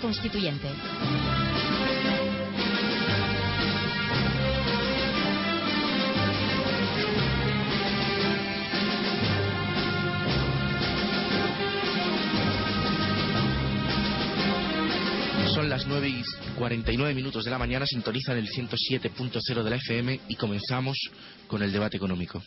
Constituyente. Son las 9 y 49 minutos de la mañana, sintonizan el 107.0 de la FM y comenzamos con el debate económico.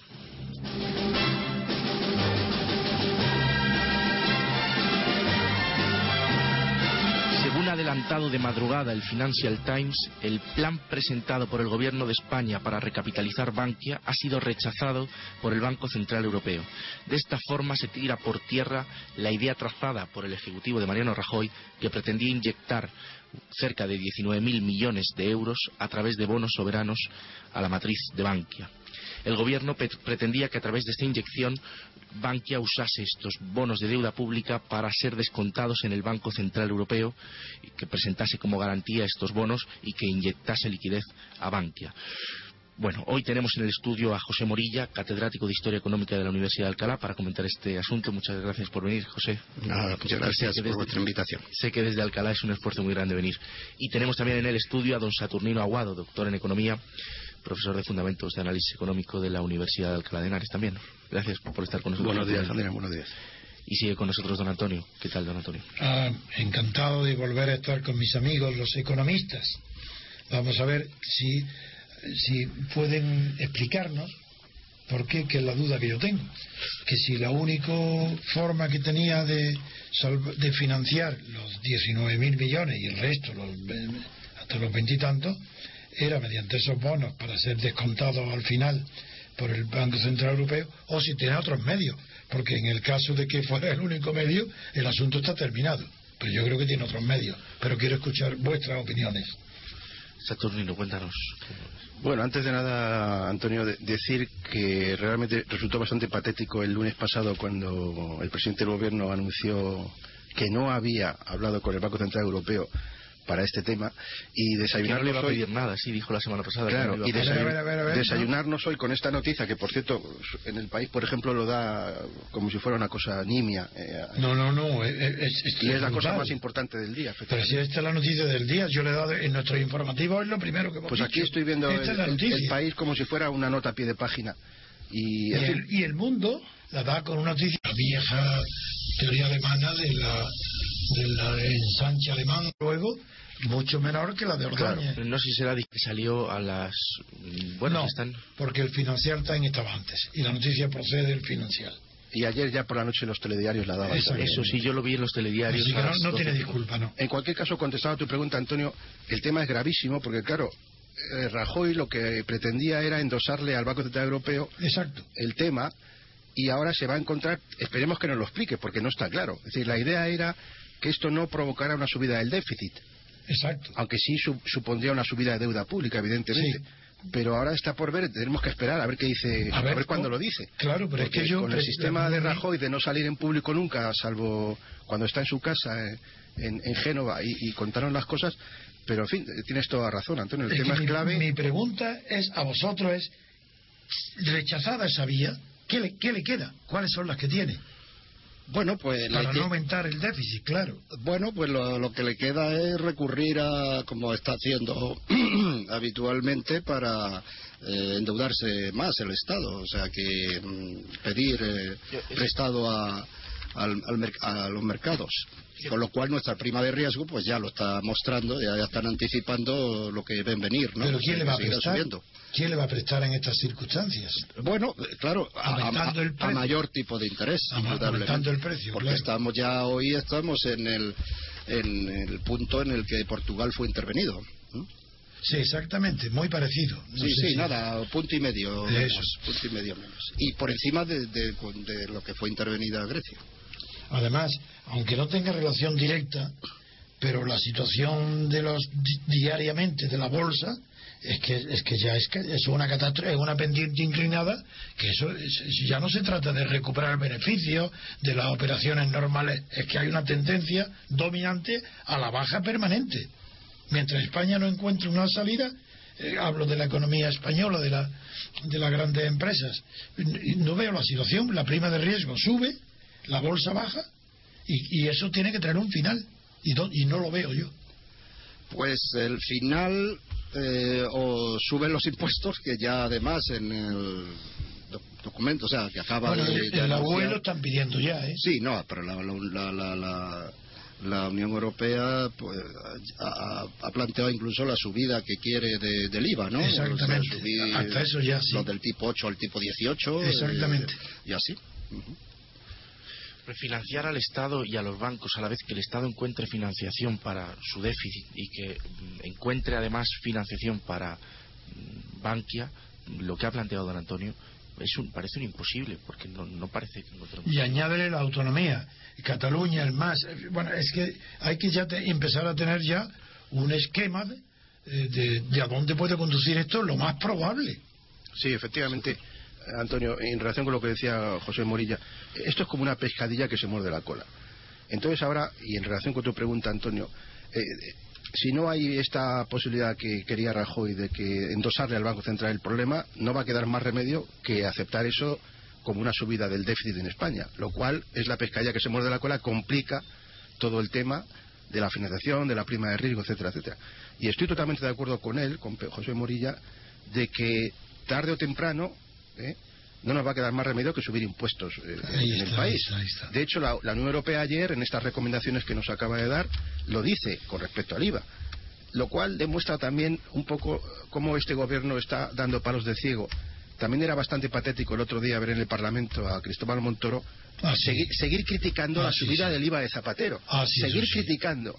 Adelantado de madrugada el Financial Times, el plan presentado por el Gobierno de España para recapitalizar Bankia ha sido rechazado por el Banco Central Europeo. De esta forma se tira por tierra la idea trazada por el Ejecutivo de Mariano Rajoy que pretendía inyectar cerca de 19.000 millones de euros a través de bonos soberanos a la matriz de Bankia. El gobierno pretendía que a través de esta inyección Bankia usase estos bonos de deuda pública para ser descontados en el Banco Central Europeo, y que presentase como garantía estos bonos y que inyectase liquidez a Bankia. Bueno, hoy tenemos en el estudio a José Morilla, catedrático de Historia Económica de la Universidad de Alcalá, para comentar este asunto. Muchas gracias por venir, José. muchas gracias por vuestra invitación. Sé que desde Alcalá es un esfuerzo muy grande venir. Y tenemos también en el estudio a don Saturnino Aguado, doctor en Economía, profesor de Fundamentos de Análisis Económico de la Universidad de Alcalá de Henares también. Gracias por estar con nosotros. Buenos días, Andrea, buenos días. Y sigue con nosotros don Antonio. ¿Qué tal, don Antonio? Ah, encantado de volver a estar con mis amigos, los economistas. Vamos a ver si, si pueden explicarnos por qué, que es la duda que yo tengo. Que si la única forma que tenía de, de financiar los 19.000 millones y el resto, los, hasta los veintitantos, era mediante esos bonos para ser descontados al final por el Banco Central Europeo o si tiene otros medios, porque en el caso de que fuera el único medio, el asunto está terminado. Pero yo creo que tiene otros medios, pero quiero escuchar vuestras opiniones. Saturnino, cuéntanos. Bueno, antes de nada, Antonio, decir que realmente resultó bastante patético el lunes pasado cuando el presidente del gobierno anunció que no había hablado con el Banco Central Europeo para este tema y desayunarnos no le iba a pedir nada, sí dijo la semana pasada. Claro, y desayunarnos hoy con esta noticia que por cierto en el país por ejemplo lo da como si fuera una cosa nimia. Eh, no, no, no, es, y es la cosa más importante del día. Pero si esta es la noticia del día, yo le he dado en nuestro informativo es lo primero que hemos Pues aquí estoy viendo el, país como si fuera una nota a pie de página. Y, el, y el mundo la da con una noticia vieja teoría alemana de la del ensanche alemán luego mucho menor que la de Ordóñez. no sé si será que salió a las... Bueno, están... porque el Financial Times estaba antes y la noticia procede del Financial. Y ayer ya por la noche los telediarios la daban. Eso sí, yo lo vi en los telediarios. no, tiene disculpa, ¿no? En cualquier caso, contestado a tu pregunta, Antonio, el tema es gravísimo porque, claro, eh, Rajoy lo que pretendía era endosarle al Banco Central Europeo Exacto. el tema y ahora se va a encontrar, esperemos que nos lo explique porque no está claro. Es decir, la idea era que esto no provocara una subida del déficit Exacto. Aunque sí supondría una subida de deuda pública, evidentemente. Pero ahora está por ver, tenemos que esperar a ver qué dice, a, ver, cuándo lo dice. Claro, pero es que yo. Con el sistema de Rajoy de no salir en público nunca, salvo cuando está en su casa eh, en, en Génova y, contaron las cosas, pero en fin, tienes toda razón, Antonio. El tema es clave. Mi pregunta es a vosotros: es rechazada esa vía, ¿qué le, qué le queda? ¿Cuáles son las que tiene? Bueno, pues... Para no aumentar el déficit, claro. Bueno, pues lo, que le queda es recurrir a, como está haciendo habitualmente, para eh, endeudarse más el Estado. O sea, que mm, pedir eh, prestado a, al, a los mercados. Con lo cual nuestra prima de riesgo pues ya lo está mostrando, ya, están anticipando lo que ven venir. ¿no? ¿Pero quién le va a prestar? ¿Quién le va a prestar en estas circunstancias? Bueno, claro, a, mayor tipo de interés, aumentando el precio. Porque estamos ya hoy estamos en el, en el punto en el que Portugal fue intervenido. Sí, exactamente, muy parecido. sí, sí, nada, punto y medio menos, punto y medio menos. Y por encima de, de, lo que fue intervenida Grecia. Además, aunque no tenga relación directa, pero la situación de los diariamente de la bolsa es que es que ya es que es una catástrofe, es una pendiente inclinada que eso ya no se trata de recuperar beneficios de las operaciones normales, es que hay una tendencia dominante a la baja permanente. Mientras España no encuentre una salida, eh, hablo de la economía española, de, la, de las grandes empresas, no veo la situación, la prima de riesgo sube, la bolsa baja, y, eso tiene que traer un final, y, y no lo veo yo. Pues el final eh, o suben los impuestos que ya además en el documento, o sea, que acaba de, el abuelo están pidiendo ya, ¿eh? Sí, no, pero la, la, la, Unión Europea pues, ha, planteado incluso la subida que quiere del IVA, ¿no? Exactamente. Hasta eso ya sí. del tipo 8 al tipo 18. Exactamente. y así refinanciar al Estado y a los bancos a la vez que el Estado encuentre financiación para su déficit y que mm, encuentre además financiación para mm, Bankia, lo que ha planteado don Antonio, es un, parece un imposible, porque no, parece que Y añádele la autonomía. Cataluña, el más. Bueno, es que hay que ya empezar a tener ya un esquema de, de, a dónde puede conducir esto, lo más probable. Sí, efectivamente. Antonio, en relación con lo que decía José Morilla, esto es como una pescadilla que se muerde la cola. Entonces ahora, y en relación con tu pregunta, Antonio, eh, si no hay esta posibilidad que quería Rajoy de que endosarle al Banco Central el problema, no va a quedar más remedio que aceptar eso como una subida del déficit en España, lo cual es la pescadilla que se muerde la cola, complica todo el tema de la financiación, de la prima de riesgo, etcétera, etcétera. Y estoy totalmente de acuerdo con él, con José Morilla, de que tarde o temprano ¿eh? no nos va a quedar más remedio que subir impuestos eh, en el país. De hecho, la, Unión Europea ayer, en estas recomendaciones que nos acaba de dar, lo dice con respecto al IVA, lo cual demuestra también un poco cómo este gobierno está dando palos de ciego. También era bastante patético el otro día ver en el Parlamento a Cristóbal Montoro Ah, seguir, criticando la subida del IVA de Zapatero. Ah, seguir criticando.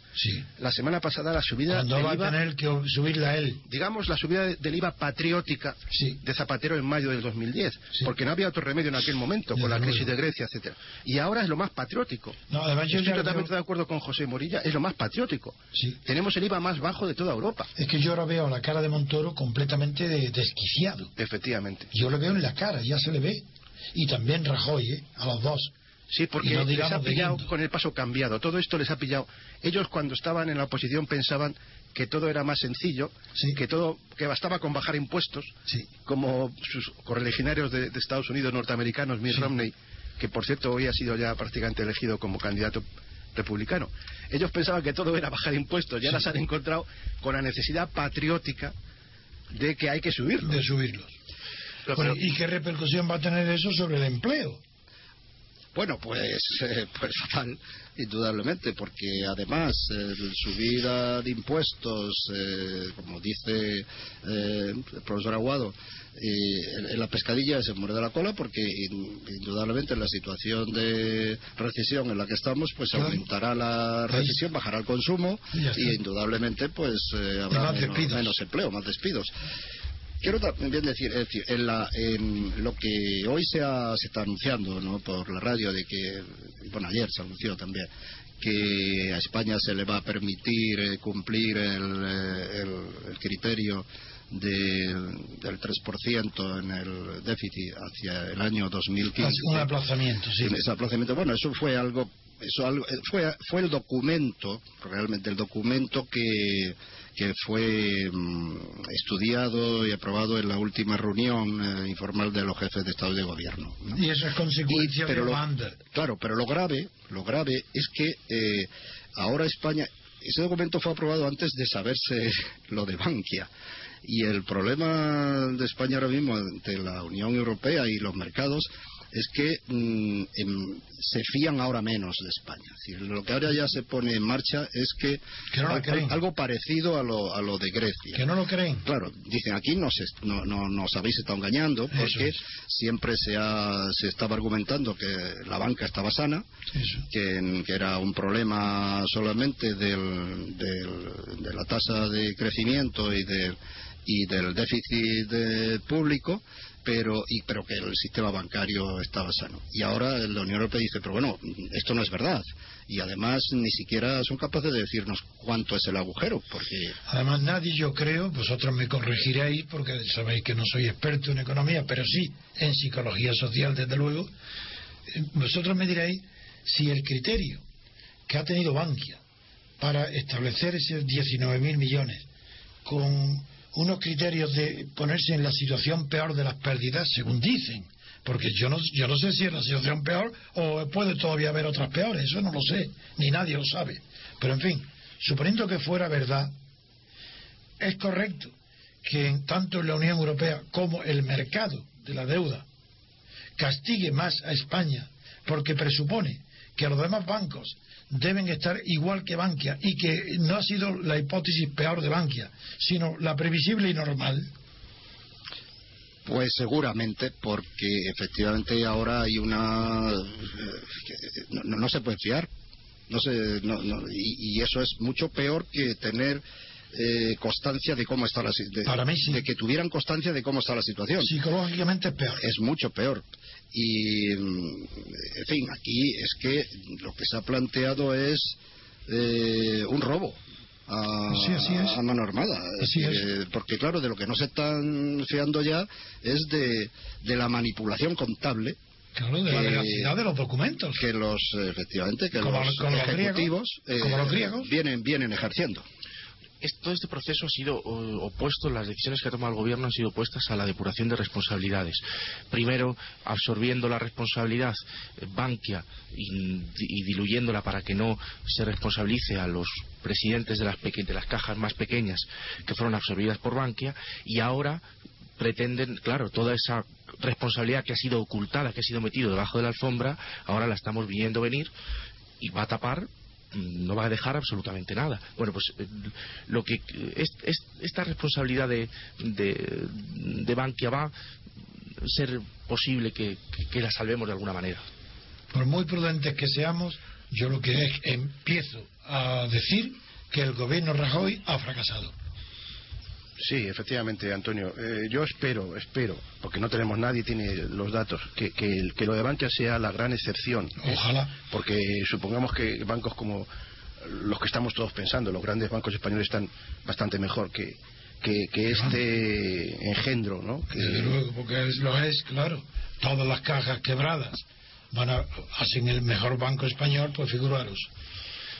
La semana pasada la subida del va a tener que subirla él. Digamos, la subida del IVA patriótica de Zapatero en mayo del 2010. Porque no había otro remedio en aquel momento, con la crisis de Grecia, etcétera Y ahora es lo más patriótico. No, además yo Estoy totalmente de acuerdo con José Morilla. Es lo más patriótico. Tenemos el IVA más bajo de toda Europa. Es que yo ahora veo la cara de Montoro completamente desquiciado. Efectivamente. Yo lo veo en la cara, ya se le ve y también Rajoy, ¿eh? a los dos. Sí, porque les ha pillado con el paso cambiado. Todo esto les ha pillado. Ellos cuando estaban en la oposición pensaban que todo era más sencillo, que todo que bastaba con bajar impuestos, como sus correligionarios de, Estados Unidos norteamericanos, Mitt Romney, que por cierto hoy ha sido ya prácticamente elegido como candidato republicano. Ellos pensaban que todo era bajar impuestos y ahora se han encontrado con la necesidad patriótica de que hay que subirlos. De subirlos. ¿Y qué repercusión va a tener eso sobre el empleo? Bueno, pues, eh, pues fatal, indudablemente, porque además eh, subida de impuestos, eh, como dice eh, el profesor Aguado, en la pescadilla se muerde la cola porque indudablemente en la situación de recesión en la que estamos, pues aumentará la recesión, bajará el consumo y, indudablemente pues habrá menos empleo, más despidos. Quiero también decir, en, la, en lo que hoy se, se está anunciando ¿no? por la radio, de que, bueno, ayer se anunció también, que a España se le va a permitir eh, cumplir el, eh, el, criterio del 3% en el déficit hacia el año 2015. Un aplazamiento, sí. Ese aplazamiento, bueno, eso fue algo, eso algo, fue, fue el documento, realmente el documento que que fue mm, estudiado y aprobado en la última reunión eh, informal de los jefes de Estado y de Gobierno. Y eso es consecuencia pero de Claro, pero lo grave, lo grave es que eh, ahora España, ese documento fue aprobado antes de saberse lo de Bankia. Y el problema de España ahora mismo ante la Unión Europea y los mercados es que mm, em, se fían ahora menos de España. Es decir, lo que ahora ya se pone en marcha es que, Que no algo parecido a lo, a lo de Grecia. Que no lo creen. Claro, dicen aquí nos, no, no- nos habéis estado engañando porque es. siempre se, ha- se estaba argumentando que la banca estaba sana, que, que era un problema solamente del- del- de la tasa de crecimiento y, del y del déficit eh, público, pero, y, pero que el sistema bancario estaba sano. Y ahora la Unión Europea dice, pero bueno, esto no es verdad. Y además ni siquiera son capaces de decirnos cuánto es el agujero, porque Además, nadie, yo creo, vosotros me corregiréis, porque sabéis que no soy experto en economía, pero sí en psicología social, desde luego. Eh, Vosotros me diréis si el criterio que ha tenido Bankia para establecer esos 19.000 millones con unos criterios de ponerse en la situación peor de las pérdidas, según dicen, porque yo no, yo no sé si es la situación peor o puede todavía haber otras peores, eso no lo sé, ni nadie lo sabe. Pero en fin, suponiendo que fuera verdad, es correcto que tanto la Unión Europea como el mercado de la deuda castigue más a España porque presupone que los demás bancos deben estar igual que Bankia y que no ha sido la hipótesis peor de Bankia, sino la previsible y normal. Pues seguramente, porque efectivamente ahora hay una. eh, no, no- no se puede fiar. No se, no- no, y, y eso es mucho peor que tener eh, constancia de cómo está la si- de, Para mí sí. de que tuvieran constancia de cómo está la situación. Psicológicamente es peor. Es mucho peor. Y, mm, en fin, aquí es que lo que se ha planteado es eh, un robo. A, Sí, así es. a mano armada. Así es. Eh, porque, claro, de lo que no se están fiando ya es de, de la manipulación contable Claro, de la veracidad de los documentos. que los, eh, efectivamente, que Como los como los ejecutivos griegos, como los griegos. vienen, vienen ejerciendo. Todo este proceso ha sido opuesto, las decisiones que ha tomado el gobierno han sido opuestas a la depuración de responsabilidades. Primero, absorbiendo la responsabilidad Bankia y, diluyéndola para que no se responsabilice a los presidentes de las, de las cajas más pequeñas que fueron absorbidas por Bankia y ahora pretenden, claro, toda esa responsabilidad que ha sido ocultada, que ha sido metido debajo de la alfombra, ahora la estamos viendo venir y va a tapar no va a dejar absolutamente nada. Bueno, pues eh, lo que es, es- esta responsabilidad de, de, Bankia va a ser posible que, que- que la salvemos de alguna manera. Por muy prudentes que seamos, yo lo que es, empiezo a decir que el gobierno Rajoy ha fracasado. Sí, efectivamente, Antonio. Eh, yo espero, espero, porque no tenemos nadie tiene los datos, que, que, lo de Bankia sea la gran excepción. ¿eh? Ojalá. Porque supongamos que bancos como los que estamos todos pensando, los grandes bancos españoles están bastante mejor que, que, que este engendro, ¿no? Que- Desde luego, porque es- lo es, claro. Todas las cajas quebradas van a, hacen el mejor banco español, pues figuraros.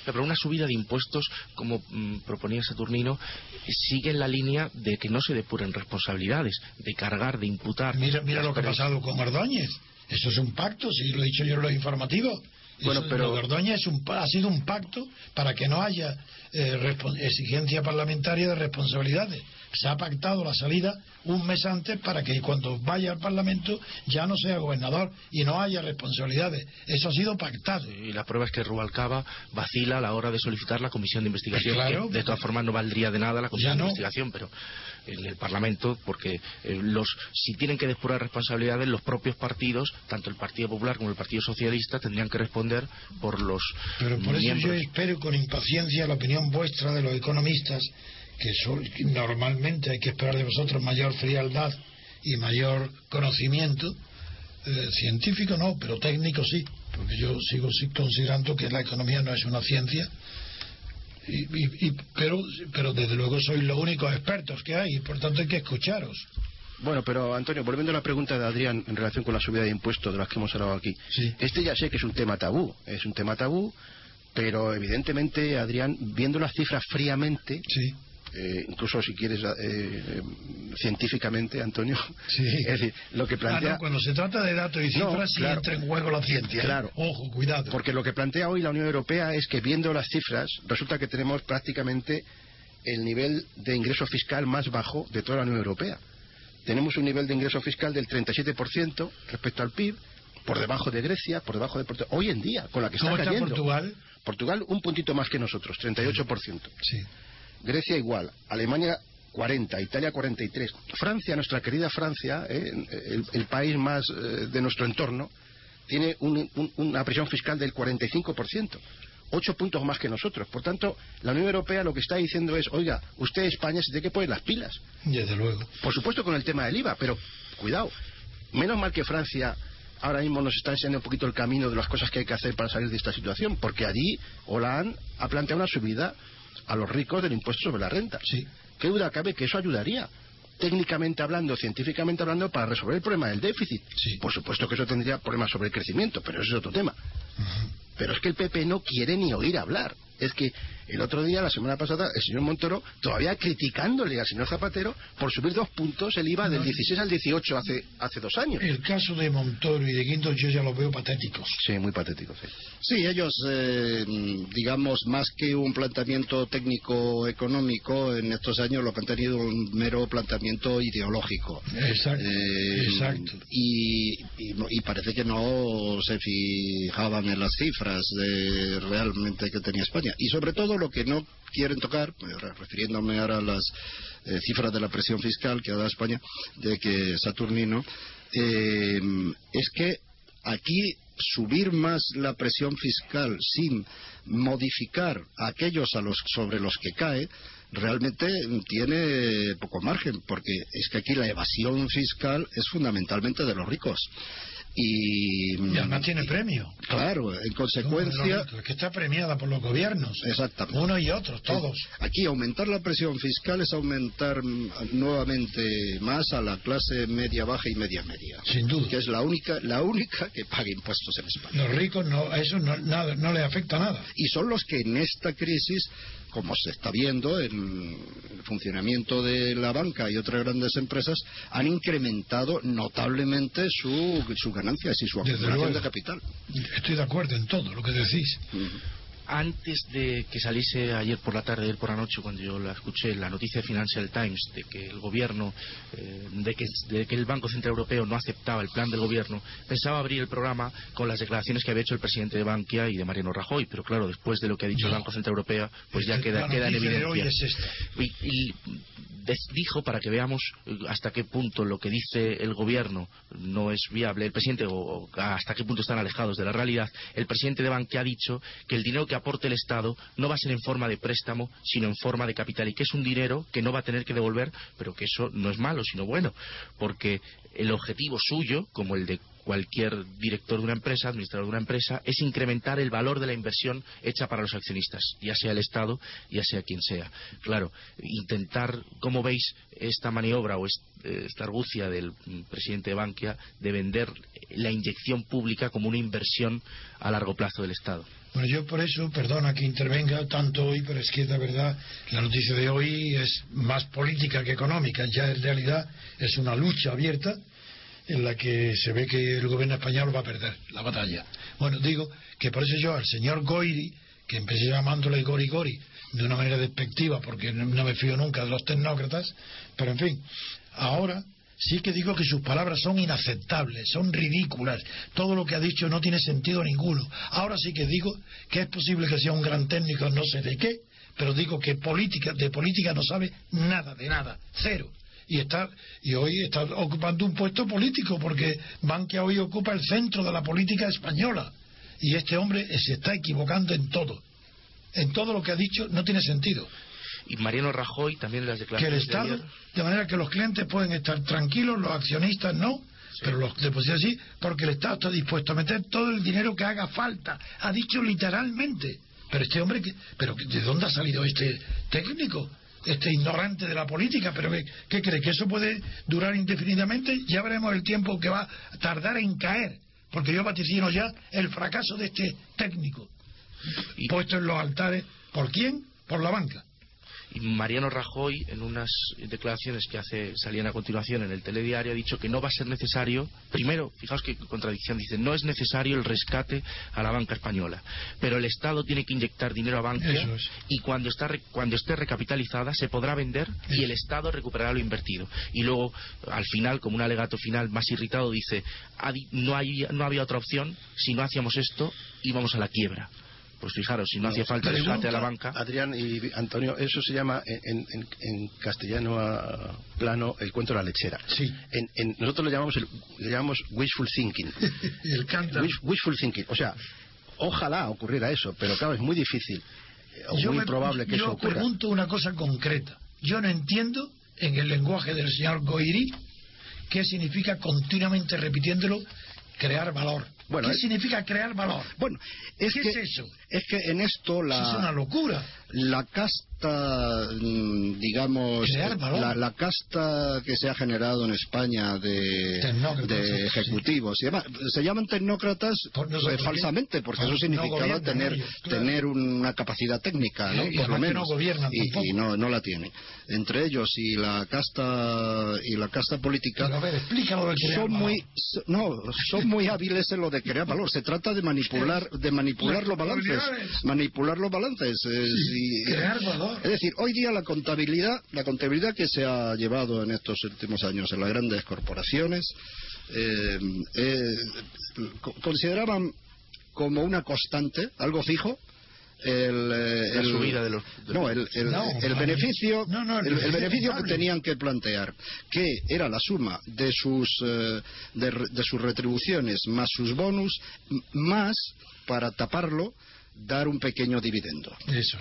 Pero una subida de impuestos, como mm, proponía Saturnino, sigue en la línea de que no se depuren responsabilidades, de cargar, de imputar. Mira, mira lo que ha pasado con Ordóñez. Eso es un pacto, si lo he dicho yo en los informativos. Bueno, pero- lo de Ordóñez es un pa- ha sido un pacto para que no haya eh, exigencia parlamentaria de responsabilidades. Se ha pactado la salida un mes antes para que cuando vaya al Parlamento ya no sea gobernador y no haya responsabilidades. Eso ha sido pactado. Y la prueba es que Rubalcaba vacila a la hora de solicitar la comisión de investigación. Pues claro. de todas formas no valdría de nada la comisión no. de investigación, pero en el Parlamento, porque eh, los si tienen que depurar responsabilidades, los propios partidos, tanto el Partido Popular como el Partido Socialista, tendrían que responder por los Pero por eso miembros. yo espero con impaciencia la opinión vuestra de los economistas, que, son- que normalmente hay que esperar de vosotros mayor frialdad y mayor conocimiento. eh, científico no, pero técnico sí, porque yo sigo considerando que la economía no es una ciencia. Y, y- pero, pero desde luego sois los únicos expertos que hay y por tanto hay que escucharos. Bueno, pero Antonio, volviendo a la pregunta de Adrián en relación con la subida de impuestos de las que hemos hablado aquí. Sí. Este ya sé que es un tema tabú, es un tema tabú, pero evidentemente, Adrián, viendo las cifras fríamente, Sí. Eh, incluso si quieres eh, eh, científicamente, Antonio, Sí. es decir, lo que Ah, plantea... no, cuando se trata de datos y No, cifras, sí claro. entra en juego la ciencia. ¿eh? Claro. Ojo, cuidado. Porque lo que plantea hoy la Unión Europea es que viendo las cifras, resulta que tenemos prácticamente el nivel de ingreso fiscal más bajo de toda la Unión Europea. Tenemos un nivel de ingreso fiscal del 37% respecto al PIB, por debajo de Grecia, por debajo de Portugal. Hoy en día, con la que está ¿Cómo está cayendo. Portugal? Portugal un puntito más que nosotros, 38%. Sí. Grecia igual, Alemania 40, Italia 43. Francia, nuestra querida Francia, eh, el, el país más eh, de nuestro entorno, tiene un- un- una presión fiscal del 45%. Ocho puntos más que nosotros. Por tanto, la Unión Europea lo que está diciendo es, oiga, usted España se tiene que poner las pilas. Desde luego. Por supuesto con el tema del IVA, pero cuidado. Menos mal que Francia ahora mismo nos está enseñando un poquito el camino de las cosas que hay que hacer para salir de esta situación, porque allí Hollande ha planteado una subida a los ricos del impuesto sobre la renta. Sí. ¿Qué duda cabe que eso ayudaría? Técnicamente hablando, científicamente hablando, para resolver el problema del déficit. Sí. Por supuesto que eso tendría problemas sobre el crecimiento, pero eso es otro tema. Pero es que el PP no quiere ni oír hablar. Es que el otro día, la semana pasada, el señor Montoro todavía criticándole al señor Zapatero por subir dos puntos el IVA del No. 16 al 18 hace, hace dos años. El caso de Montoro y de Guindos yo ya los veo patéticos. Sí, muy patético, sí. Sí, ellos, eh, digamos, más que un planteamiento técnico-económico, en estos años lo que han tenido un mero planteamiento ideológico. Exacto. Eh, Exacto. Y, y, no- y parece que no se fijaban en las cifras de realmente que tenía España. Y sobre todo lo que no quieren tocar, re- refiriéndome ahora a las eh, cifras de la presión fiscal que ha dado España, de que Saturnino, eh, es que aquí subir más la presión fiscal sin modificar aquellos a los sobre los que cae realmente tiene poco margen porque es que aquí la evasión fiscal es fundamentalmente de los ricos y, además tiene premio. claro en consecuencia es que está premiada por los gobiernos. Exactamente. Uno y otros, todos. Aquí aumentar la presión fiscal es aumentar mm, nuevamente más a la clase media baja y media media. Sin duda. Que es la única, la única que paga impuestos en España. Los ricos no, a eso no, nada, no les afecta nada. Y son los que en esta crisis, como se está viendo en el funcionamiento de la banca y otras grandes empresas, han incrementado notablemente su, sus ganancias y su acumulación de capital. Estoy de acuerdo en todo lo que decís. Antes de que saliese ayer por la tarde, ayer por la noche, cuando yo la escuché, la noticia de Financial Times de que el gobierno, eh, de, que, de que el Banco Central Europeo no aceptaba el plan del gobierno, pensaba abrir el programa con las declaraciones que había hecho el presidente de Bankia y de Mariano Rajoy. Pero claro, después de lo que ha dicho el. Banco Central Europeo, pues ya queda, queda en noticia de hoy evidencia. es. Y, dijo para que veamos eh, hasta qué punto lo que dice el gobierno no es viable, el presidente, o, o hasta qué punto están alejados de la realidad. El presidente de Bankia ha dicho que el dinero que aporte el Estado no va a ser en forma de préstamo, sino en forma de capital, y que es un dinero que no va a tener que devolver, pero que eso no es malo, sino bueno, porque el objetivo suyo, como el de cualquier director de una empresa, administrador de una empresa, es incrementar el valor de la inversión hecha para los accionistas, ya sea el Estado, ya sea quien sea. Claro, intentar, ¿cómo veis esta maniobra o eh, esta argucia del mm, presidente de Bankia de vender la inyección pública como una inversión a largo plazo del Estado? Bueno, yo por eso, perdona que intervenga tanto hoy, pero es que la verdad, la noticia de hoy es más política que económica. Ya en realidad es una lucha abierta en la que se ve que el gobierno español va a perder la batalla. Bueno, digo que por eso yo al señor Goiri, que empecé llamándole Gori Gori de una manera despectiva, porque no me fío nunca de los tecnócratas, pero en fin, ahora sí que digo que sus palabras son inaceptables, son ridículas. Todo lo que ha dicho no tiene sentido ninguno. Ahora sí que digo que es posible que sea un gran técnico, no sé de qué, pero digo que política, de política no sabe nada, de nada, cero. Y está y hoy está ocupando un puesto político porque Bankia hoy ocupa el centro de la política española. Y este hombre se está equivocando en todo. En todo lo que ha dicho no tiene sentido Y Mariano Rajoy también las que el declaraciones de Estado, de manera que los clientes pueden estar tranquilos, los accionistas no, pero los depositantes sí, porque el Estado está dispuesto a meter todo el dinero que haga falta. Ha dicho literalmente. Pero este hombre, que, pero ¿de dónde ha salido este técnico? Este ignorante de la política, pero ¿qué, qué cree? ¿Que eso puede durar indefinidamente? Ya veremos el tiempo que va a tardar en caer, porque yo vaticino ya el fracaso de este técnico, puesto en los altares. ¿Por quién? Por la banca. Y Mariano Rajoy, en unas declaraciones que hace salían a continuación en el telediario, ha dicho que no va a ser necesario, primero, fijaos qué contradicción, dice, no es necesario el rescate a la banca española, pero el Estado tiene que inyectar dinero a Bankia y cuando, está, cuando esté recapitalizada se podrá vender y el Estado recuperará lo invertido. Y luego, al final, como un alegato final más irritado, dice, no, hay, no había otra opción, si no hacíamos esto, íbamos a la quiebra. Pues fijaros, si no, hacía falta el a la banca. Adrián y Antonio, eso se llama en, castellano plano el cuento de la lechera. Sí. En, nosotros lo llamamos, le llamamos wishful thinking. el canta. wishful thinking. O sea, ojalá ocurriera eso, pero claro, es muy difícil. O muy probable que eso ocurra. Yo pregunto una cosa concreta. Yo no entiendo, en el lenguaje del señor Goiri, qué significa continuamente repitiéndolo crear valor. Bueno, ¿Qué significa crear valor? Bueno, es ¿Qué que, es eso? Es que en esto la... es una locura. La casta, mm, digamos, la, casta que se ha generado en España de, de ejecutivos se llaman tecnócratas eh, falsamente, porque eso significaba tener tener una capacidad técnica, ¿no? Por lo menos. y, no, no la tiene. Entre ellos y la casta y la casta política son muy no son muy hábiles en lo de crear valor. Se trata de manipular de manipular los balances manipular los balances. Es decir, hoy día la contabilidad, la contabilidad que se ha llevado en estos últimos años en las grandes corporaciones, eh, eh, consideraban como una constante, algo fijo, el, eh, subida de los no el, beneficio el, beneficio que tenían que plantear que era la suma de sus de, sus retribuciones más sus bonus más para taparlo dar un pequeño dividendo.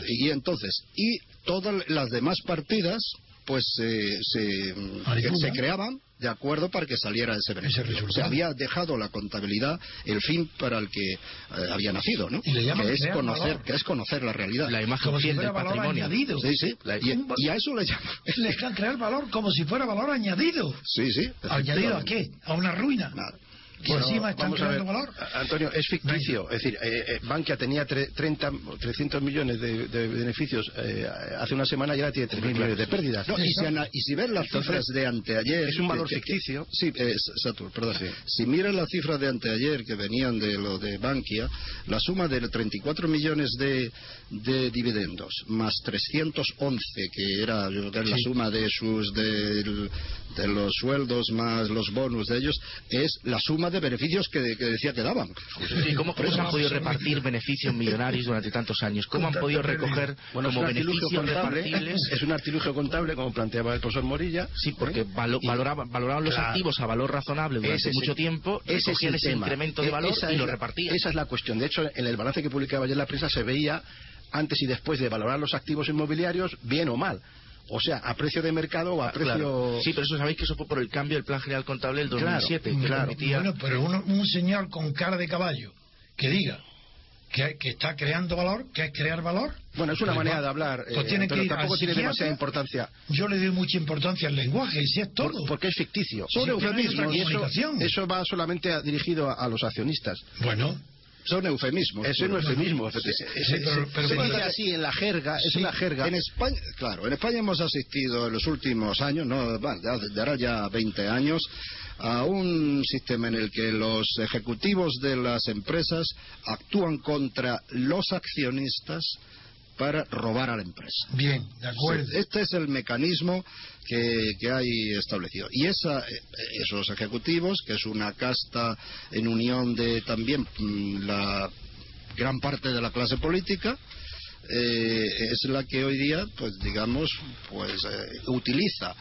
Y entonces, y todas las demás partidas pues se, se creaban de acuerdo para que saliera ese beneficio. Se había dejado la contabilidad el fin para el que eh, había nacido, ¿no? que es conocer, que es conocer la realidad. La imagen como si del patrimonio. Añadido. Sí, sí. Y, a eso le llaman. Le crear valor como si fuera valor añadido. Sí, sí. ¿Añadido a qué? ¿A una ruina? Nada. Bueno, encima están creando valor. Antonio, es ficticio. Es decir, eh, eh, Bankia tenía 30, 300 millones de, beneficios eh, hace una semana y ahora tiene 3.000 millones de pérdidas. y, si y, si, ven las cifras de anteayer... Es un valor ficticio. sí, Satur, perdón. Si miran las cifras de anteayer que venían de lo de Bankia, la suma de 34 millones de, de dividendos más 311, que era, la suma de sus... De, de los sueldos más los bonus de ellos, es la suma de beneficios que, decía que daban. ¿Cómo, se han podido repartir beneficios millonarios durante tantos años? ¿Cómo han podido recoger bueno, como beneficios contable, Es un artilugio contable, como planteaba el profesor Morilla. Sí, porque ¿eh? valoraban, los activos a valor razonable durante mucho tiempo, ese es ese incremento de valor y lo repartían. Esa es la cuestión. De hecho, en el balance que publicaba ayer la prensa se veía antes y después de valorar los activos inmobiliarios, bien o mal. O sea, a precio de mercado o a ah, precio... Sí, pero eso sabéis que eso fue por el cambio del Plan General Contable del 2007. Claro, Bueno, pero un señor con cara de caballo que diga que, está creando valor, que es crear valor. Bueno, es una pues manera de hablar, pues tiene que tampoco tiene demasiada importancia. Yo le doy mucha importancia al lenguaje, y si es todo. porque es ficticio. Son eufemismos. Y eso, eso va solamente dirigido a los accionistas. Bueno, son eufemismos. Es un eufemismo. se dice así en la jerga, es una jerga. En España, claro, en España hemos asistido en los últimos años, no, de ahora ya 20 años, a un sistema en el que los ejecutivos de las empresas actúan contra los accionistas para robar a la empresa. Bien, de acuerdo. Este es el mecanismo que, hay establecido. Y esa, eh, esos ejecutivos, que es una casta en unión de también mm, la gran parte de la clase política, eh, es la que hoy día, pues digamos, pues eh, utiliza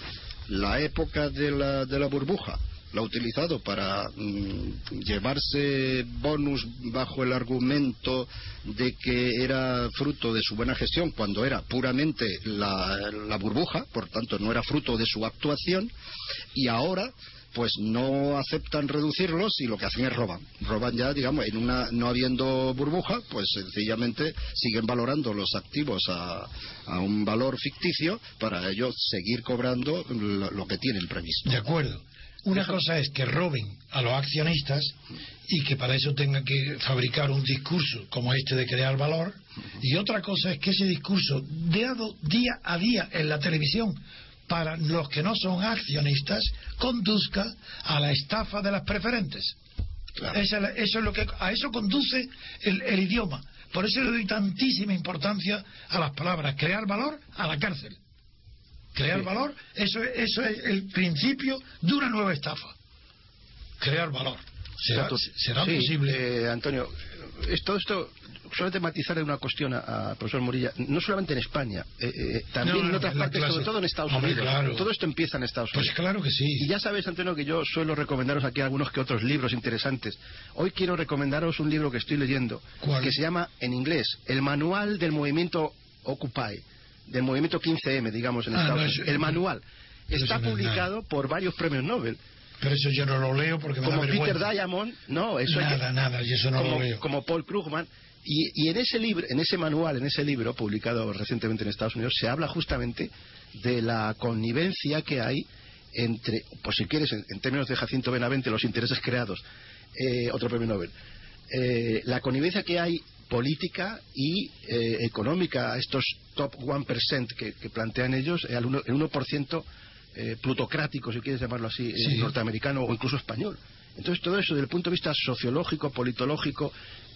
la época de la, de la burbuja lo ha utilizado para mm, llevarse bonus bajo el argumento de que era fruto de su buena gestión cuando era puramente la, la burbuja, por tanto no era fruto de su actuación, y ahora pues no aceptan reducirlos y lo que hacen es roban. Roban ya, digamos, en una no habiendo burbuja, pues sencillamente siguen valorando los activos a, a un valor ficticio para ellos seguir cobrando lo, lo que tienen previsto. De acuerdo. Una cosa es que roben a los accionistas y que para eso tengan que fabricar un discurso como este de crear valor, Y otra cosa es que ese discurso, dado día a día en la televisión, para los que no son accionistas, conduzca a la estafa de las preferentes. eso es lo que a eso conduce el, el idioma. Por eso le doy tantísima importancia a las palabras crear valor a la cárcel. Crear valor, eso, eso es el principio de una nueva estafa. Crear valor. ¿Será, será posible? Eh, Antonio, es, todo esto solamente matizar una cuestión al profesor Morilla, no solamente en España, eh, eh, también en otras partes, sobre todo en Estados Unidos. Todo esto empieza en Estados pues Unidos. Pues claro que sí. Y ya sabéis, Antonio, que yo suelo recomendaros aquí algunos que otros libros interesantes. Hoy quiero recomendaros un libro que estoy leyendo, que se llama, en inglés, El Manual del Movimiento Occupy, del movimiento 15M, digamos, en ah, Estados Unidos. El manual. Está publicado por varios premios Nobel. Pero eso yo no lo leo porque me como da Peter Diamond, no, eso nada, nada, y eso no como, lo leo. Como Paul Krugman, y, en ese libro, en ese manual, en ese libro publicado recientemente en Estados Unidos, se habla justamente de la connivencia que hay entre, pues si quieres, en, términos de Jacinto Benavente, los intereses creados, eh, otro premio Nobel, eh, la connivencia que hay política y eh, económica, estos top 1% que, que plantean ellos, el 1%, el 1% plutocrático, si quieres llamarlo así, norteamericano o incluso español. Entonces, todo eso desde el punto de vista sociológico, politológico,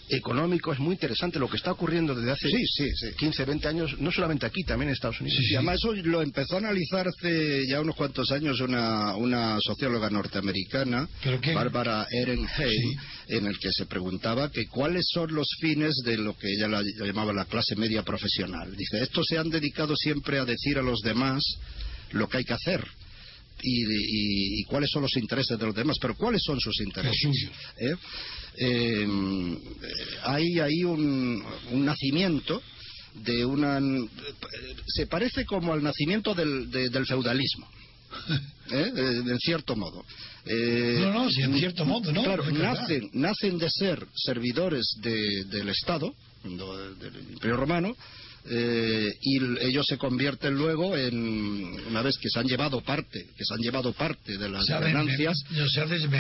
económico es muy interesante lo que está ocurriendo desde hace sí, 15, 20 años, no solamente aquí, también en Estados Unidos. y además eso lo empezó a analizar hace ya unos cuantos años una, una socióloga norteamericana, Bárbara Ehrenheim, en el que se preguntaba que cuáles son los fines de lo que ella llamaba la clase media profesional. Dice, estos se han dedicado siempre a decir a los demás lo que hay que hacer. Y, cuáles son los intereses de los demás, pero cuáles son sus intereses. ¿Eh? Eh, hay ahí un, nacimiento de una se parece como al nacimiento del, feudalismo ¿eh? en cierto modo eh, no no en cierto modo no claro nacen nacen de ser servidores del Estado del Imperio Romano eh, y ellos se convierten luego en una vez que se han llevado parte que se han llevado parte de las ganancias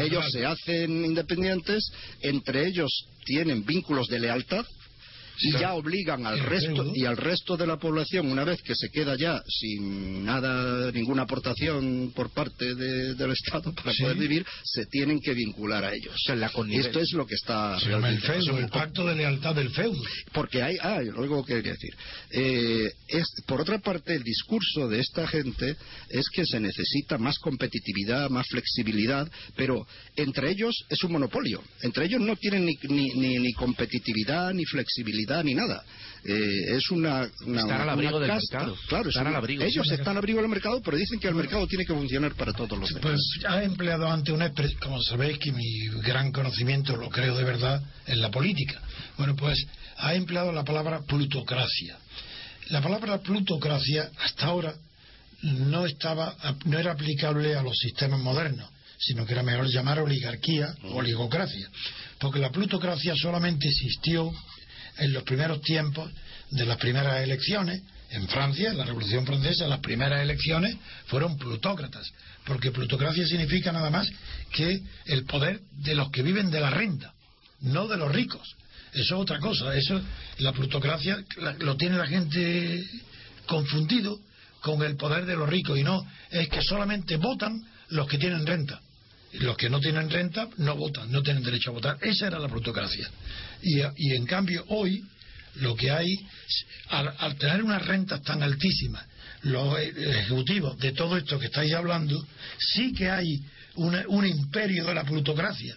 ellos se hacen independientes entre ellos tienen vínculos de lealtad y ya obligan al resto y al resto de la población una vez que se queda ya sin nada ninguna aportación por parte del Estado para poder vivir se tienen que vincular a ellos. Esto es lo que está el feudo el pacto de lealtad del feudo. Porque hay ah algo que quería decir. Eh, es por otra parte el discurso de esta gente es que se necesita más competitividad más flexibilidad pero entre ellos es un monopolio. Entre ellos no tienen ni, ni, ni competitividad ni flexibilidad ni nada. Eh, es una, Están al abrigo del mercado. Claro, están al abrigo. Ellos están al abrigo del mercado, pero dicen que el mercado tiene que funcionar para todos los demás. Pues ha empleado ante una como sabéis que mi gran conocimiento lo creo de verdad en la política. Bueno, pues ha empleado la palabra plutocracia. La palabra plutocracia hasta ahora no estaba no era aplicable a los sistemas modernos sino que era mejor llamar oligarquía o oligocracia, porque la plutocracia solamente existió en los primeros tiempos de las primeras elecciones. En Francia, en la Revolución Francesa, las primeras elecciones fueron plutócratas, porque plutocracia significa nada más que el poder de los que viven de la renta, no de los ricos. Eso es otra cosa. Eso, la plutocracia lo tiene la gente confundido con el poder de los ricos y no, es que solamente votan los que tienen renta. Los que no tienen renta no votan, no tienen derecho a votar. Esa era la plutocracia. Y, en cambio hoy lo que hay, al, tener unas rentas tan altísimas, los ejecutivos de todo esto que estáis hablando, sí que hay un imperio de la plutocracia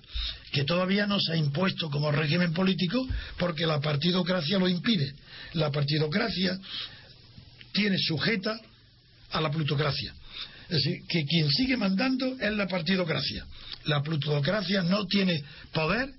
que todavía no se ha impuesto como régimen político porque la partidocracia lo impide. La partidocracia tiene sujeta a la plutocracia. Es decir, que quien sigue mandando es la partidocracia. La plutocracia no tiene poder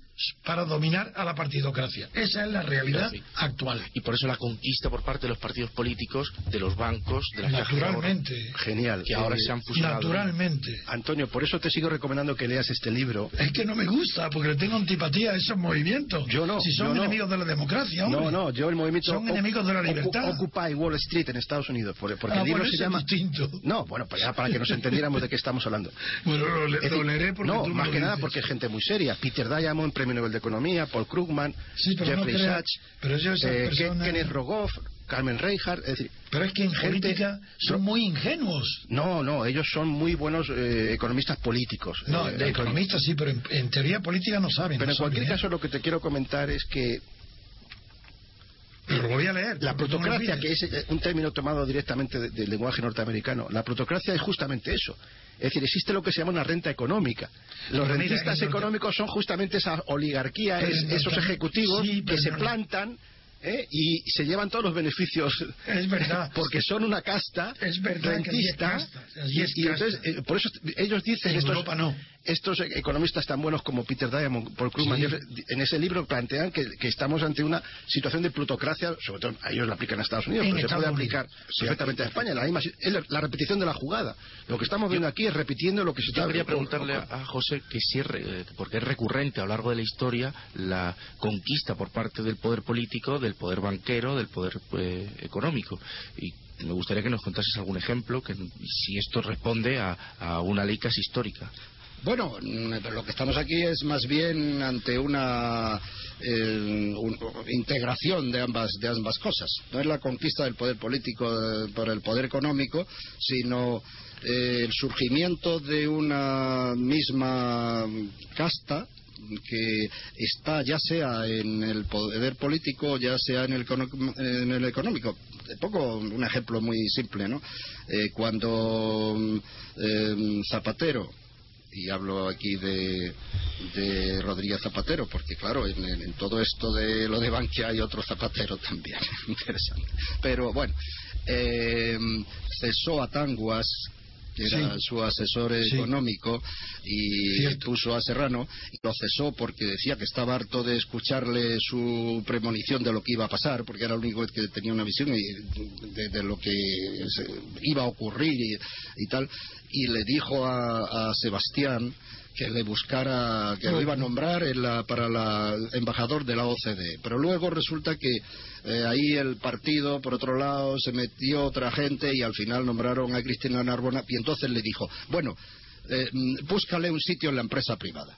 para dominar a la partidocracia. Esa es la realidad actual. Y por eso la conquista por parte de los partidos políticos, de los bancos, de las Naturalmente. Genial. Que ahora se han fusionado. Naturalmente. Antonio, por eso te sigo recomendando que leas este libro. Es que no me gusta, porque le tengo antipatía a esos movimientos. Yo no. Si son enemigos de la democracia, hombre. No, no, yo el movimiento. Son enemigos de la libertad. Occupy Wall Street en Estados Unidos. Porque ah, el libro se llama. Distinto. No, bueno, para, para que nos entendiéramos de qué estamos hablando. Bueno, lo, leeré porque. No, más que nada porque es gente muy seria. Peter Diamond, Premio Nobel de Economía, Paul Krugman, Sí, pero no Jeffrey crea- Sachs, pero yo eh, personas- Kenneth Rogoff, Carmen Reinhardt, es decir, Pero es que en gente- política son no- muy ingenuos. No, no, ellos son muy buenos eh, economistas políticos. No, Eh, de economistas sí, pero en, en teoría política no saben. Pero no en cualquier saben, ¿eh? caso lo que te quiero comentar es que Pero lo voy a leer. la lo plutocracia, que es eh, un término tomado directamente de- del lenguaje norteamericano, la plutocracia es justamente eso. Es decir, existe lo que se llama una renta económica. Los Pero rentistas económicos son justamente esa oligarquía, es- esos ejecutivos sí, que se plantan ¿eh? y se llevan todos los beneficios. Es verdad. Porque son una casta Es verdad rentista. y, entonces, eh, por eso ellos dicen, En estos, Europa no. Estos economistas tan buenos como Peter Diamond, Paul Krugman, Sí. En ese libro plantean que, que estamos ante una situación de plutocracia, sobre todo a ellos la aplican a Estados Unidos, En pero Estados se puede Unidos. aplicar perfectamente a España. La, misma, es la, repetición de la jugada. Lo que estamos viendo aquí es repitiendo lo que se Yo está quería o- o- preguntarle a, José que si es, re- eh, porque es recurrente a lo largo de la historia la conquista por parte del poder político, del poder banquero, del poder eh, económico. Y me gustaría que nos contases algún ejemplo, que si esto responde a, a una ley casi histórica. Bueno, mm, lo que estamos aquí es más bien ante una eh, integración de ambas de ambas cosas. No es la conquista del poder político eh, por el poder económico, sino eh, el surgimiento de una misma casta que está ya sea en el poder político ya sea en el, en el económico. Pongo un ejemplo muy simple, ¿no? Eh, cuando mm, eh, Zapatero y hablo aquí de, de Rodríguez Zapatero, porque claro, en, en- todo esto de lo de Bankia hay otro Zapatero también, interesante. Pero bueno, eh, cesó a Tanguas, que era Sí. su asesor económico, y Cierto. puso a Serrano, y lo cesó porque decía que estaba harto de escucharle su premonición de lo que iba a pasar, porque era el único que tenía una visión de, de lo que iba a ocurrir y, y tal, y le dijo a, a Sebastián que le buscara, que lo iba a nombrar en la- para la embajador de la OCDE. Pero luego resulta que eh, ahí el partido, por otro lado, se metió otra gente y al final nombraron a Cristina Narbona y entonces le dijo, bueno, eh, mm, búscale un sitio en la empresa privada.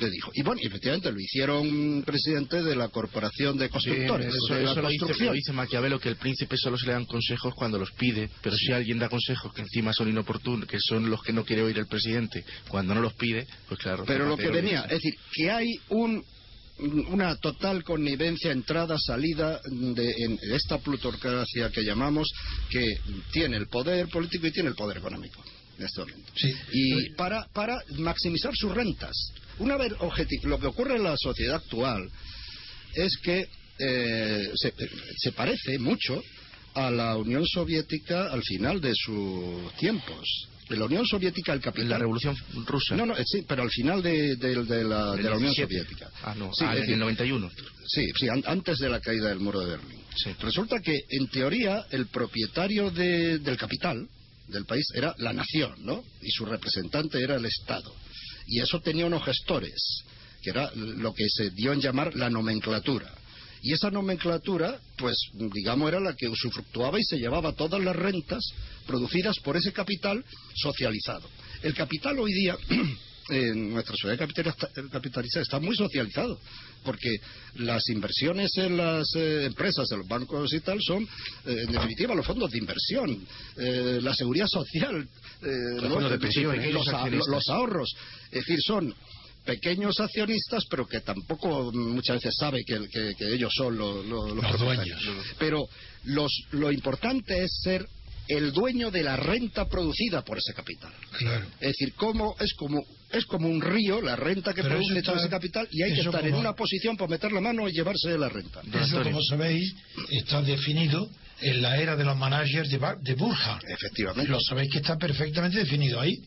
Le dijo. Y bueno, y efectivamente lo hicieron presidente de la Corporación de Constructores. eso de la eso lo, dice, lo dice Maquiavelo, que el príncipe solo se le dan consejos cuando los pide, pero si alguien da consejos que encima son inoportunos, que son los que no quiere oír el presidente, cuando no los pide, pues claro. Pero lo que venía, es decir, que hay un, una total connivencia, entrada, salida de en esta plutocracia que llamamos, que tiene el poder político y tiene el poder económico en este momento. Sí. Y para, para maximizar sus rentas. Una vez objeti- lo que ocurre en la sociedad actual es que eh, se, se parece mucho a la Unión Soviética al final de sus tiempos. En la Unión Soviética el capital... la revolución rusa. No, no, eh, sí, pero al final de, de- de la, de Unión 17. Soviética. Ah, no, Sí, ah, es en decir, el 91. Sí, sí, an- antes de la caída del muro de Berlín. Sí. Resulta que, en teoría, el propietario de- del capital del país era la nación, ¿no? Y su representante era el Estado. Y eso tenía unos gestores, que era lo que se dio en llamar la nomenclatura. Y esa nomenclatura, pues, digamos, era la que usufructuaba y se llevaba todas las rentas producidas por ese capital socializado. El capital hoy día en nuestra sociedad capitalista, está muy socializado, porque las inversiones en las eh, empresas, en los bancos y tal, son, eh, en definitiva, los fondos de inversión, eh, la seguridad social, Los fondos de pensiones, los, los ahorros. Es decir, son pequeños accionistas, pero que tampoco muchas veces sabe que, que- que ellos son los, los, los Los propietarios. dueños. Pero los, lo importante es ser el dueño de la renta producida por ese capital. Claro. Es decir, cómo es como es como un río la renta que Pero produce está- todo ese capital y hay que estar en una posición para meter la mano y llevarse la renta. Don Eso, Antonio. como sabéis, está definido en la era de los managers de, Ba- de Burkhardt. Efectivamente. Lo sabéis que está perfectamente definido ahí.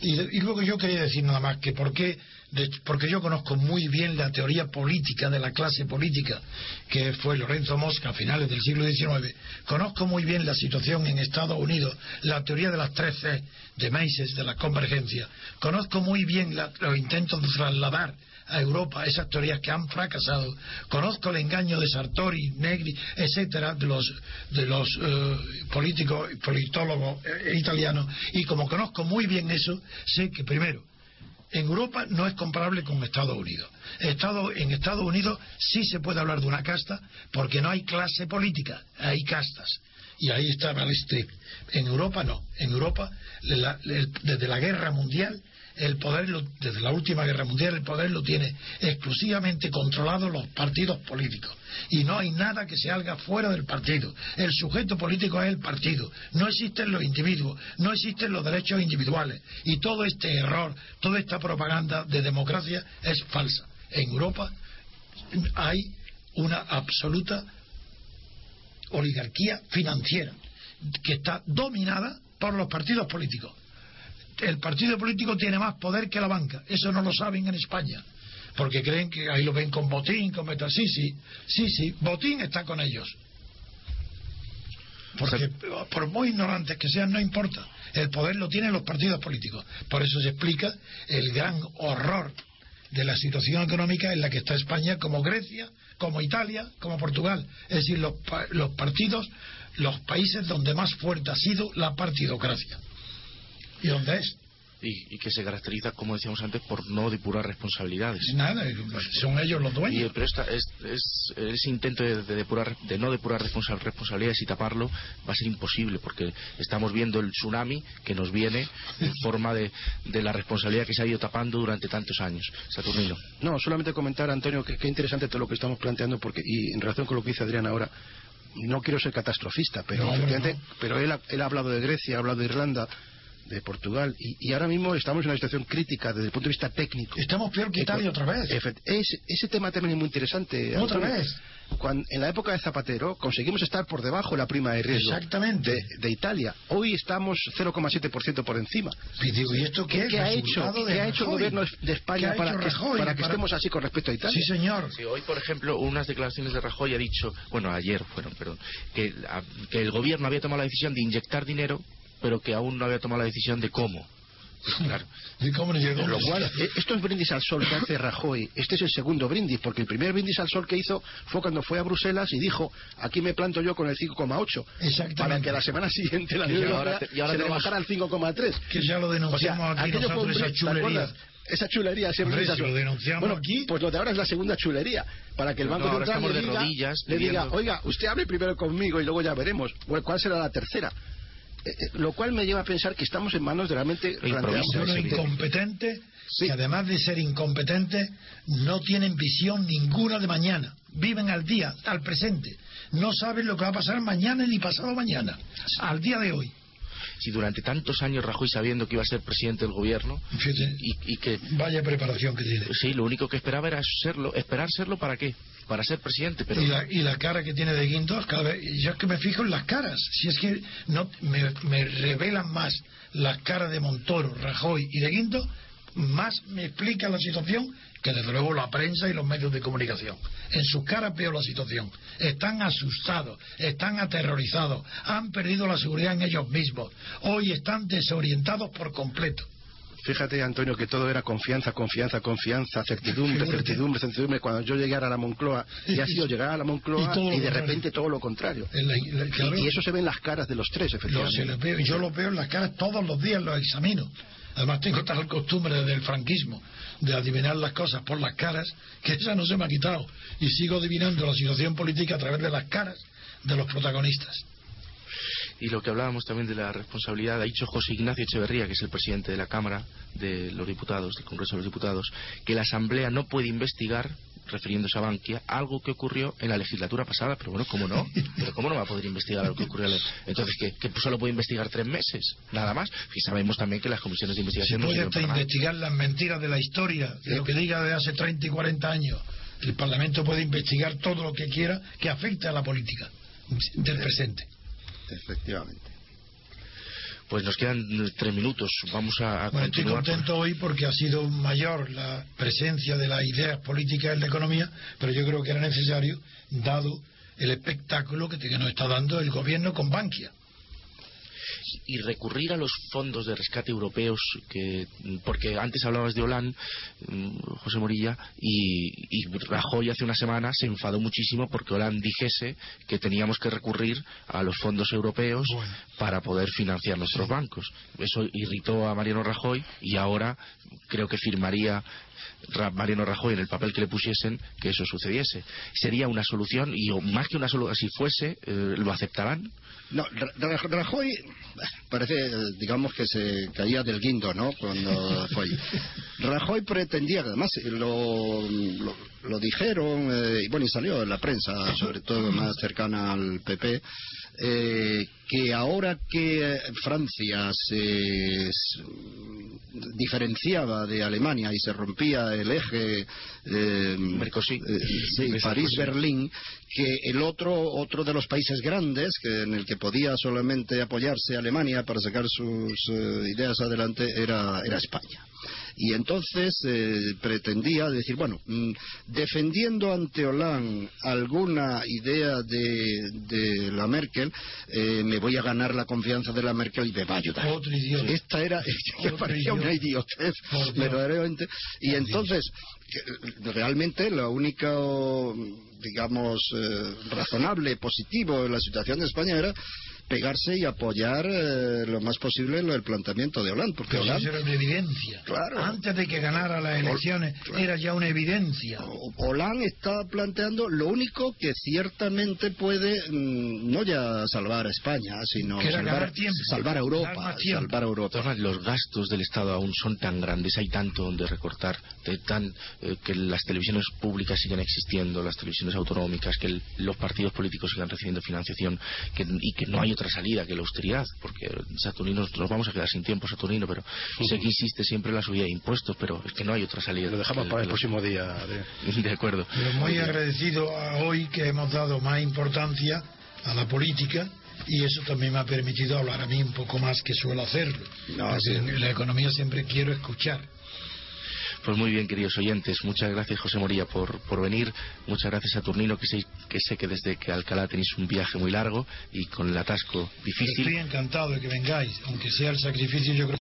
Y, luego yo quería decir nada más que por qué, de- porque yo conozco muy bien la teoría política de la clase política que fue Lorenzo Mosca a finales del siglo XIX. Conozco muy bien la situación en Estados Unidos, la teoría de las tres C de Mises, de la convergencia. Conozco muy bien la- los intentos de trasladar a Europa esas teorías que han fracasado. Conozco el engaño de Sartori, Negri, etcétera, de los de los eh, políticos, politólogos eh, italianos. Y como conozco muy bien eso, sé que primero en Europa no es comparable con Estados Unidos. Estado, en Estados Unidos sí se puede hablar de una casta porque no hay clase política, hay castas. Y ahí está Street. En Europa no. En Europa, la- el- desde la guerra mundial, el poder, lo- desde la última guerra mundial, el poder lo tiene exclusivamente controlado los partidos políticos. Y no hay nada que se haga fuera del partido. El sujeto político es el partido. No existen los individuos, no existen los derechos individuales. Y todo este error, toda esta propaganda de democracia es falsa. En Europa hay una absoluta oligarquía financiera que está dominada por los partidos políticos. El partido político tiene más poder que la banca. Eso no lo saben en España. Porque creen que ahí lo ven con Botín, con Meta. Sí, sí, sí, sí. Botín está con ellos. Porque por muy ignorantes que sean, no importa. El poder lo tienen los partidos políticos. Por eso se explica el gran horror de la situación económica en la que está España, como Grecia, como Italia, como Portugal. Es decir, los, los partidos, los países donde más fuerte ha sido la partidocracia. ¿Y dónde es? Y, y que se caracteriza, como decíamos antes, por no depurar responsabilidades. Nada, son ellos los Y, dueños. eh, pero esta, es, es- ese intento de, de depurar, de no depurar responsa- responsabilidades y taparlo va a ser imposible porque estamos viendo el tsunami que nos viene en forma de, de la responsabilidad que se ha ido tapando durante tantos años. Saturnino. No, solamente comentar, Antonio, que qué interesante todo lo que estamos planteando, porque y en relación con lo que dice Adrián ahora, no quiero ser catastrofista, pero No, no. pero él ha, él ha hablado de Grecia, ha hablado de Irlanda, de Portugal, y, y ahora mismo estamos en una situación crítica desde el punto de vista técnico. Estamos peor que Italia otra vez. Ese, ese tema también es muy interesante. Otra Antonio. vez. Cuando, en la época de Zapatero conseguimos estar por debajo de la prima de riesgo Exactamente. de, de Italia. Hoy estamos 0,7% por encima. Y digo, ¿y esto qué, ¿Qué, es? qué ha hecho, qué ha hecho el gobierno de ¿Qué España para, que, para que Para- estemos así con respecto a Italia? Sí, señor. Sí, hoy, por ejemplo, unas declaraciones de Rajoy ha dicho, bueno, ayer fueron, perdón, que, a- que el gobierno había tomado la decisión de inyectar dinero, pero que aún no había tomado la decisión de cómo. Claro. ¿Y cómo no llegó? Lo cual, eh, esto es brindis al sol que hace Rajoy. Este es el segundo brindis, porque el primer brindis al sol que hizo fue cuando fue a Bruselas y dijo, aquí me planto yo con el 5,8. Exactamente. Para que a la semana siguiente la Unión Europea se le tenemos- bajara al 5,3. Que ya lo O sea, denunciamos aquí aquello fue un nosotros, esa brindis, ¿te chulería. Esa chulería, ese Hombre, brindis al si sol. lo denunciamos bueno, aquí. Pues lo de ahora es la segunda chulería. Para que el No, Banco ahora Central estamos le de diga, rodillas le diga, oiga, usted hable primero conmigo y luego ya veremos. ¿Cuál será la tercera? Eh, lo cual me lleva a pensar que estamos en manos de realmente ese incompetentes Sí. que además de ser incompetentes no tienen visión ninguna de mañana. Viven al día, al presente. No saben lo que va a pasar mañana ni pasado mañana. Al día de hoy. Si durante tantos años Rajoy sabiendo que iba a ser presidente del gobierno Fíjate, y, y que vaya preparación que tiene. sí, lo único que esperaba era serlo, esperar serlo para qué, para ser presidente, pero Y la, y la cara que tiene de Guindos, cada vez, yo es que me fijo en las caras. Si es que no me, me revelan más las caras de Montoro, Rajoy y de Guindos, más me explica la situación que desde luego la prensa y los medios de comunicación. En sus caras veo la situación. Están asustados, están aterrorizados, han perdido la seguridad en ellos mismos. Hoy están desorientados por completo. Fíjate, Antonio, que todo era confianza, confianza, confianza, certidumbre, certidumbre, certidumbre. Cuando yo llegué a la Moncloa, y ha sido llegar a la Moncloa Y de repente todo lo contrario. En la- en la- claro. Y, y eso se ve en las caras de los tres, efectivamente. se les veo, yo lo veo en las caras todos los días, los examino. Además tengo tal costumbre del franquismo de adivinar las cosas por las caras que esa no se me ha quitado. Y sigo adivinando la situación política a través de las caras de los protagonistas. Y lo que hablábamos también de la responsabilidad, ha dicho José Ignacio Echeverría, que es el presidente de la Cámara de los Diputados, del Congreso de los Diputados, que la Asamblea no puede investigar, refiriéndose a Bankia, algo que ocurrió en la legislatura pasada, pero bueno, ¿cómo no? ¿Pero cómo no va a poder investigar algo que ocurrió? en la- Entonces, ¿qué? ¿Que solo puede investigar tres meses? Nada más. Y sabemos también que las comisiones de investigación no puede nada. investigar las mentiras de la historia, de lo que diga de hace 30 y 40 años. El Parlamento puede investigar todo lo que quiera que afecte a la política del presente. Efectivamente. Pues nos quedan eh, tres minutos. Vamos a, a Bueno, estoy continuar. contento hoy porque ha sido mayor la presencia de las ideas políticas en la economía, pero yo creo que era necesario, dado el espectáculo que, que nos está dando el gobierno con Bankia. Y recurrir a los fondos de rescate europeos, que, porque antes hablabas de Hollande, mm, José Morilla, y, y Rajoy hace una semana se enfadó muchísimo porque Hollande dijese que teníamos que recurrir a los fondos europeos para poder financiar nuestros bancos. Eso irritó a Mariano Rajoy y ahora creo que firmaría Mariano Rajoy en el papel que le pusiesen que eso sucediese. Sería una solución y más que una solución, si fuese, eh, ¿lo aceptarán? No, Rajoy parece, digamos que se caía del guindo, ¿no? Cuando fue. Rajoy pretendía, además lo, lo, dijeron, eh, y bueno, y salió en la prensa, sobre todo más cercana al PP, eh, que ahora que Francia se diferenciaba de Alemania y se rompía el eje eh, eh París-Berlín, que el otro, otro de los países grandes que, en el que podía solamente apoyarse Alemania para sacar sus eh, ideas adelante era, era España y entonces eh, pretendía decir, bueno, mm, defendiendo ante Hollande alguna idea de, la Merkel, eh, me voy a ganar la confianza de la Merkel y me va a ayudar. Esta era, parecía una idiotez, verdaderamente. Y entonces, realmente la única digamos eh, razonable positivo en la situación de España era pegarse y apoyar eh, lo más posible el planteamiento de Hollande. Porque Hollande, era una evidencia. Claro. Antes de que ganara las elecciones era ya una evidencia. Hollande está planteando lo único que ciertamente puede mm, no ya salvar a España, sino salvar, salvar, a Europa. Salvar a Europa. Los gastos del Estado aún son tan grandes, hay tanto donde recortar, tan, eh, que las televisiones públicas siguen existiendo, las televisiones autonómicas, que los partidos políticos sigan recibiendo financiación y que no hay otra salida que la austeridad, porque Saturnino nos vamos a quedar sin tiempo, Saturnino, pero sé que insiste siempre en la subida de impuestos, pero es que no hay otra salida. Lo dejamos para el próximo día. De, acuerdo. Pero muy agradecido a hoy que hemos dado más importancia a la política y eso también me ha permitido hablar a mí un poco más que suelo hacerlo. No, En la economía siempre quiero escuchar pues muy bien, queridos oyentes. Muchas gracias, José Moría, por, por venir. Muchas gracias a Turnino, que sé, que sé que desde que Alcalá tenéis un viaje muy largo y con el atasco difícil. Estoy encantado de que vengáis, aunque sea el sacrificio, yo creo